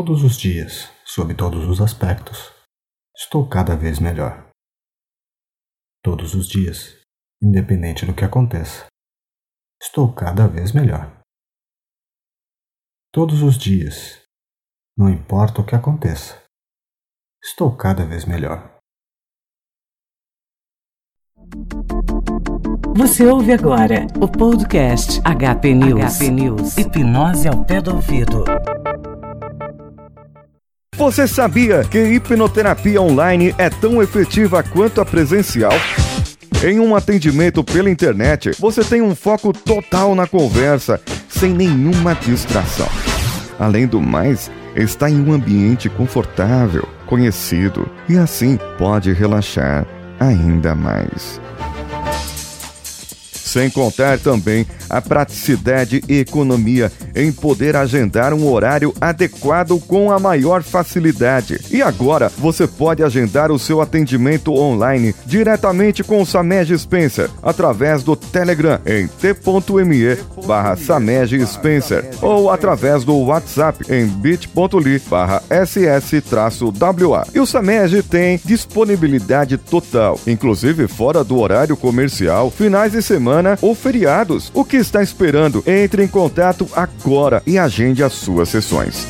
Todos os dias, sob todos os aspectos, estou cada vez melhor. Todos os dias, independente do que aconteça, estou cada vez melhor. Todos os dias, não importa o que aconteça, estou cada vez melhor. Você ouve agora o podcast HP News. HP News. Hipnose ao pé do ouvido. Você sabia que hipnoterapia online é tão efetiva quanto a presencial? Em um atendimento pela internet, você tem um foco total na conversa, sem nenhuma distração. Além do mais, está em um ambiente confortável, conhecido e assim pode relaxar ainda mais. Sem contar também a praticidade e economia em poder agendar um horário adequado com a maior facilidade. E agora você pode agendar o seu atendimento online diretamente com o Samej Spencer através do Telegram em t.me barra Samej Spencer ou através do WhatsApp em bit.ly barra ss-wa. E o Samej tem disponibilidade total, inclusive fora do horário comercial, finais de semana semana ou feriados. O que está esperando? Entre em contato agora e agende as suas sessões.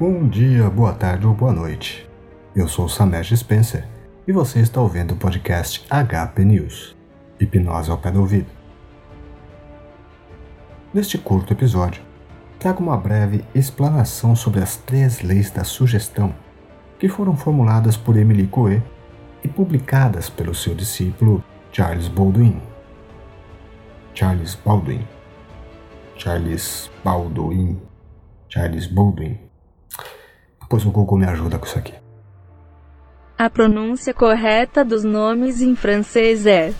Bom dia, boa tarde ou boa noite. Eu sou Samesh Spencer e você está ouvindo o podcast HP News Hipnose ao pé do ouvido. Neste curto episódio, trago uma breve explanação sobre as três leis da sugestão que foram formuladas por Emily Coué e publicadas pelo seu discípulo Charles Baldwin. Charles Baldwin. Charles Baldwin. Charles Baldwin pois o Google me ajuda com isso aqui. A pronúncia correta dos nomes em francês é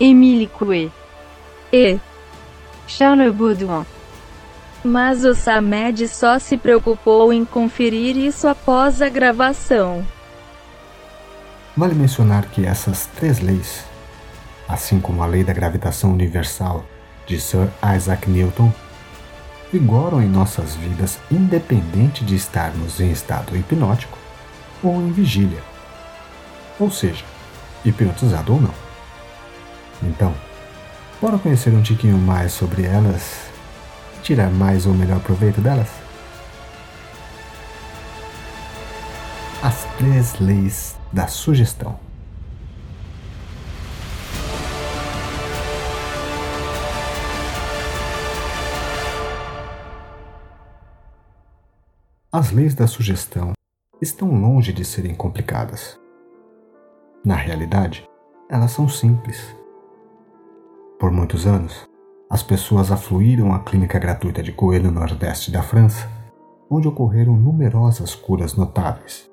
Émile Coué e Charles Baudouin. Mas o Samed só se preocupou em conferir isso após a gravação. Vale mencionar que essas três leis, assim como a lei da gravitação universal de Sir Isaac Newton, vigoram em nossas vidas independente de estarmos em estado hipnótico ou em vigília, ou seja, hipnotizado ou não. Então, bora conhecer um tiquinho mais sobre elas e tirar mais ou melhor proveito delas? As três leis da sugestão. As leis da sugestão estão longe de serem complicadas. Na realidade, elas são simples. Por muitos anos, as pessoas afluíram à clínica gratuita de Coelho no nordeste da França, onde ocorreram numerosas curas notáveis.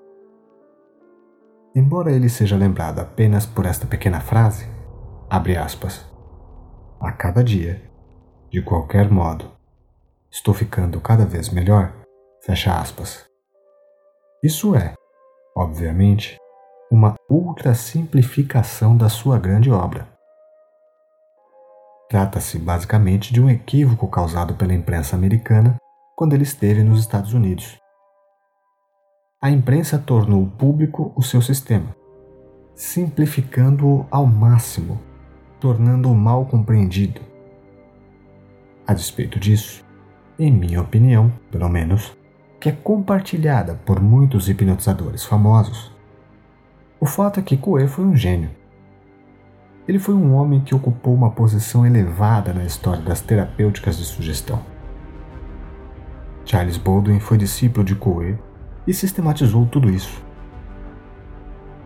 Embora ele seja lembrado apenas por esta pequena frase, abre aspas, a cada dia, de qualquer modo, estou ficando cada vez melhor Fecha aspas. Isso é, obviamente, uma ultra simplificação da sua grande obra. Trata-se basicamente de um equívoco causado pela imprensa americana quando ele esteve nos Estados Unidos. A imprensa tornou público o seu sistema, simplificando-o ao máximo, tornando-o mal compreendido. A despeito disso, em minha opinião, pelo menos, que é compartilhada por muitos hipnotizadores famosos, o fato é que Coe foi um gênio. Ele foi um homem que ocupou uma posição elevada na história das terapêuticas de sugestão. Charles Baldwin foi discípulo de Coe e sistematizou tudo isso.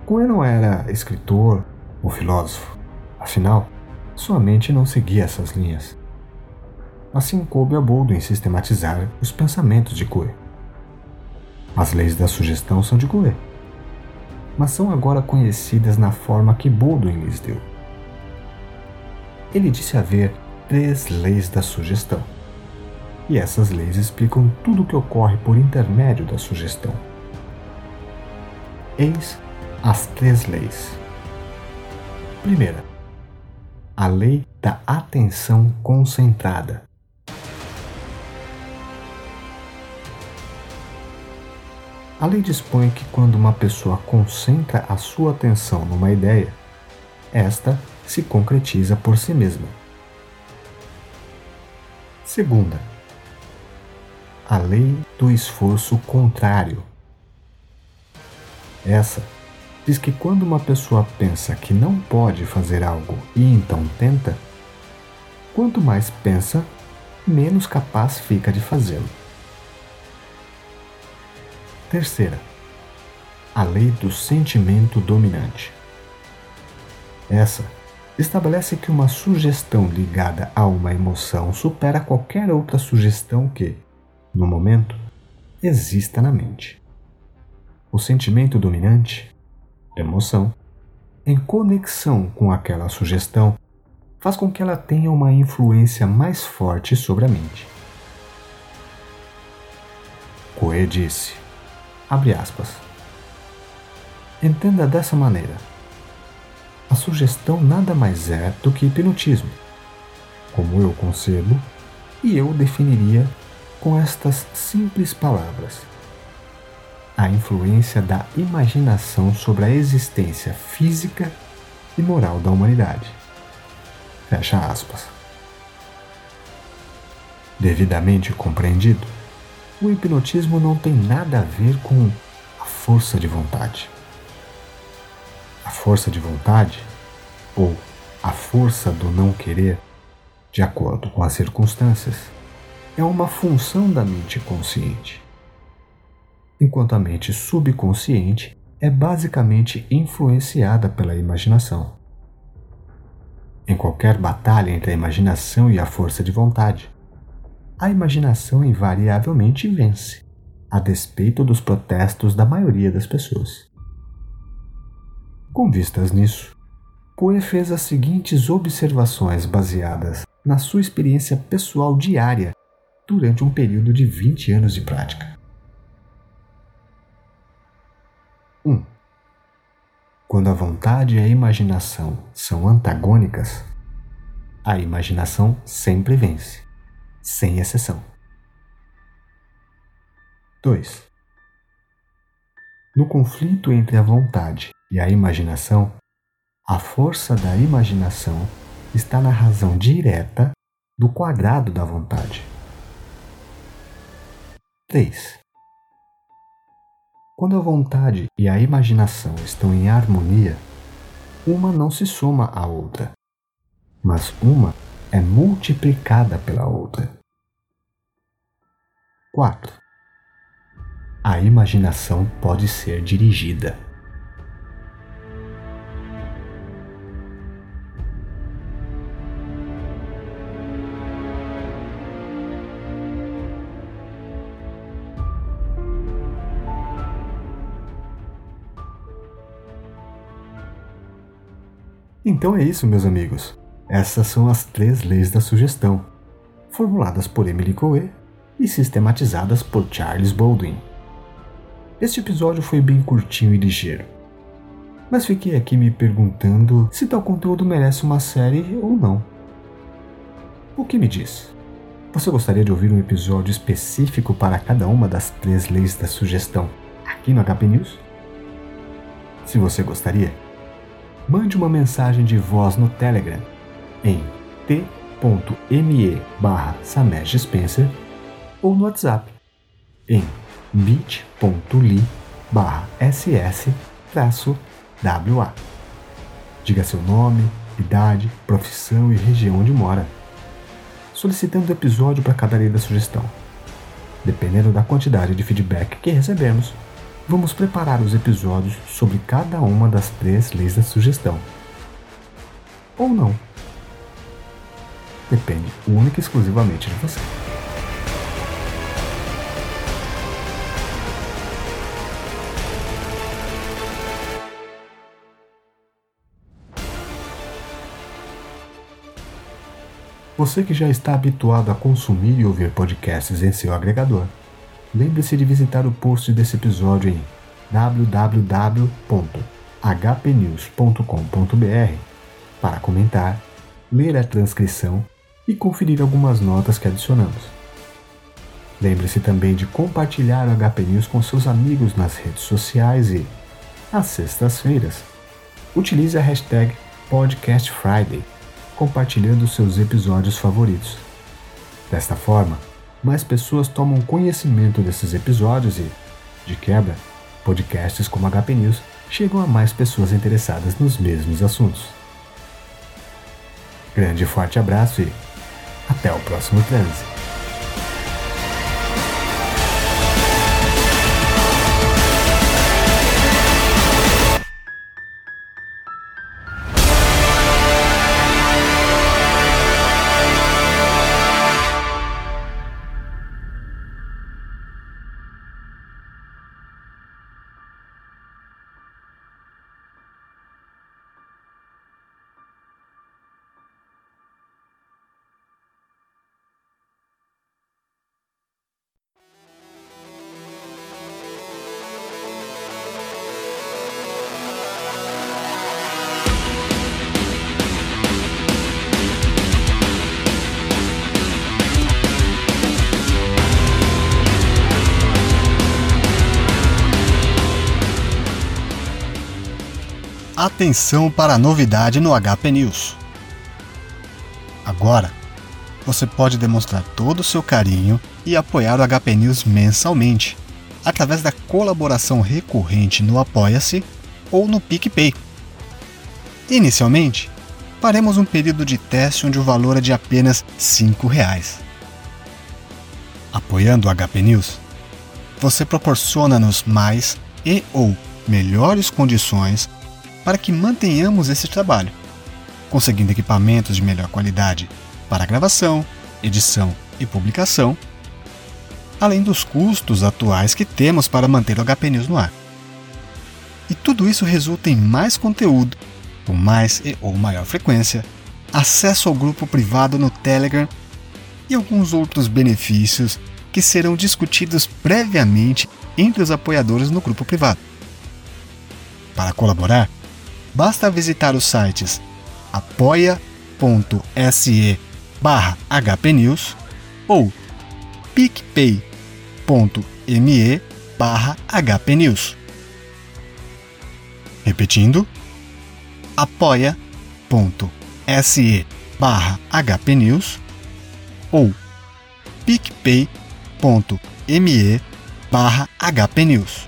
Coe não era escritor ou filósofo, afinal, sua mente não seguia essas linhas. Assim coube a Baldwin sistematizar os pensamentos de Coe. As leis da sugestão são de Coe, mas são agora conhecidas na forma que Baldwin lhes deu. Ele disse haver três leis da sugestão e essas leis explicam tudo o que ocorre por intermédio da sugestão. Eis as três leis. Primeira, a lei da atenção concentrada. A lei dispõe que quando uma pessoa concentra a sua atenção numa ideia, esta se concretiza por si mesma. Segunda, a lei do esforço contrário. Essa diz que quando uma pessoa pensa que não pode fazer algo e então tenta, quanto mais pensa, menos capaz fica de fazê-lo. Terceira, a lei do sentimento dominante. Essa estabelece que uma sugestão ligada a uma emoção supera qualquer outra sugestão que, no momento, exista na mente. O sentimento dominante, emoção, em conexão com aquela sugestão, faz com que ela tenha uma influência mais forte sobre a mente. Coe disse, abre aspas, Entenda dessa maneira. A sugestão nada mais é do que hipnotismo, como eu concebo e eu definiria com estas simples palavras: a influência da imaginação sobre a existência física e moral da humanidade. Fecha aspas. Devidamente compreendido, o hipnotismo não tem nada a ver com a força de vontade. A força de vontade, ou a força do não querer, de acordo com as circunstâncias, é uma função da mente consciente, enquanto a mente subconsciente é basicamente influenciada pela imaginação. Em qualquer batalha entre a imaginação e a força de vontade, a imaginação invariavelmente vence, a despeito dos protestos da maioria das pessoas. Com vistas nisso, Poe fez as seguintes observações baseadas na sua experiência pessoal diária durante um período de 20 anos de prática. 1. Um, quando a vontade e a imaginação são antagônicas, a imaginação sempre vence, sem exceção. 2. No conflito entre a vontade e a imaginação, a força da imaginação está na razão direta do quadrado da vontade. 3. Quando a vontade e a imaginação estão em harmonia, uma não se soma à outra, mas uma é multiplicada pela outra. 4. A imaginação pode ser dirigida. Então é isso, meus amigos. Essas são as três leis da sugestão, formuladas por Emily Coe e sistematizadas por Charles Baldwin. Este episódio foi bem curtinho e ligeiro, mas fiquei aqui me perguntando se tal conteúdo merece uma série ou não. O que me diz? Você gostaria de ouvir um episódio específico para cada uma das três leis da sugestão aqui no HP News? Se você gostaria, mande uma mensagem de voz no Telegram em t.me barra Spencer ou no WhatsApp em bit.ly barra ss WA. Diga seu nome, idade, profissão e região onde mora solicitando episódio para cada lei da sugestão. Dependendo da quantidade de feedback que recebemos, vamos preparar os episódios sobre cada uma das três leis da sugestão. Ou não. Depende única e exclusivamente de você. Você que já está habituado a consumir e ouvir podcasts em seu agregador, lembre-se de visitar o post desse episódio em www.hpnews.com.br para comentar, ler a transcrição e conferir algumas notas que adicionamos. Lembre-se também de compartilhar o HP News com seus amigos nas redes sociais e, às sextas-feiras, utilize a hashtag PodcastFriday compartilhando seus episódios favoritos. Desta forma, mais pessoas tomam conhecimento desses episódios e, de quebra, podcasts como HP News chegam a mais pessoas interessadas nos mesmos assuntos. Grande e forte abraço e até o próximo transe. Atenção para a novidade no HP News. Agora, você pode demonstrar todo o seu carinho e apoiar o HP News mensalmente, através da colaboração recorrente no Apoia-se ou no PicPay. Inicialmente, faremos um período de teste onde o valor é de apenas 5 reais. Apoiando o HP News, você proporciona-nos mais e ou melhores condições para que mantenhamos esse trabalho, conseguindo equipamentos de melhor qualidade para gravação, edição e publicação, além dos custos atuais que temos para manter o HP News no ar. E tudo isso resulta em mais conteúdo, com mais e ou maior frequência, acesso ao grupo privado no Telegram e alguns outros benefícios que serão discutidos previamente entre os apoiadores no grupo privado. Para colaborar, basta visitar os sites apoia.se barra hpnews ou picpay.me barra hpnews. Repetindo, apoia.se barra hpnews ou picpay.me barra hpnews.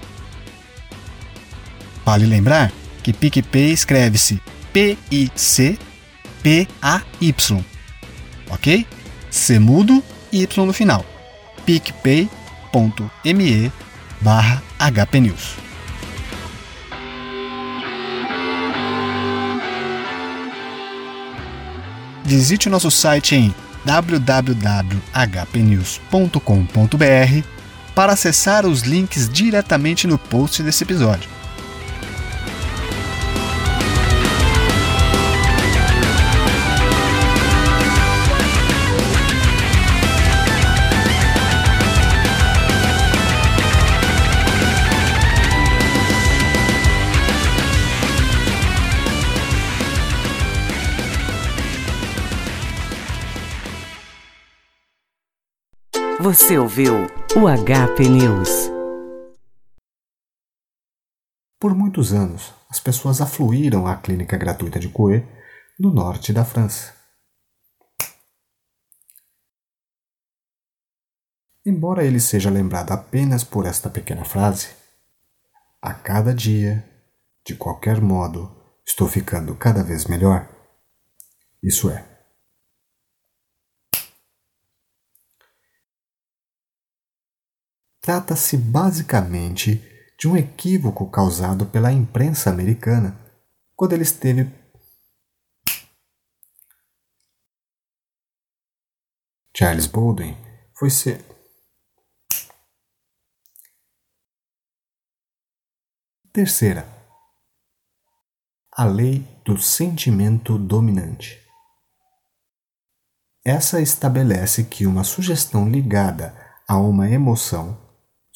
Vale lembrar que PicPay escreve-se P-I-C-P-A-Y. Ok? C mudo e Y no final. picpay.me barra hpnews. Visite nosso site em www.hpnews.com.br para acessar os links diretamente no post desse episódio. Você ouviu o HP News. Por muitos anos, as pessoas afluíram à clínica gratuita de Coué, no norte da França. Embora ele seja lembrado apenas por esta pequena frase, a cada dia, de qualquer modo, estou ficando cada vez melhor. Isso é, Trata-se basicamente de um equívoco causado pela imprensa americana quando ele esteve Charles Baldwin foi ser Terceira, a lei do sentimento dominante. Essa estabelece que uma sugestão ligada a uma emoção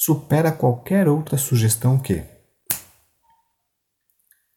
supera qualquer outra sugestão que,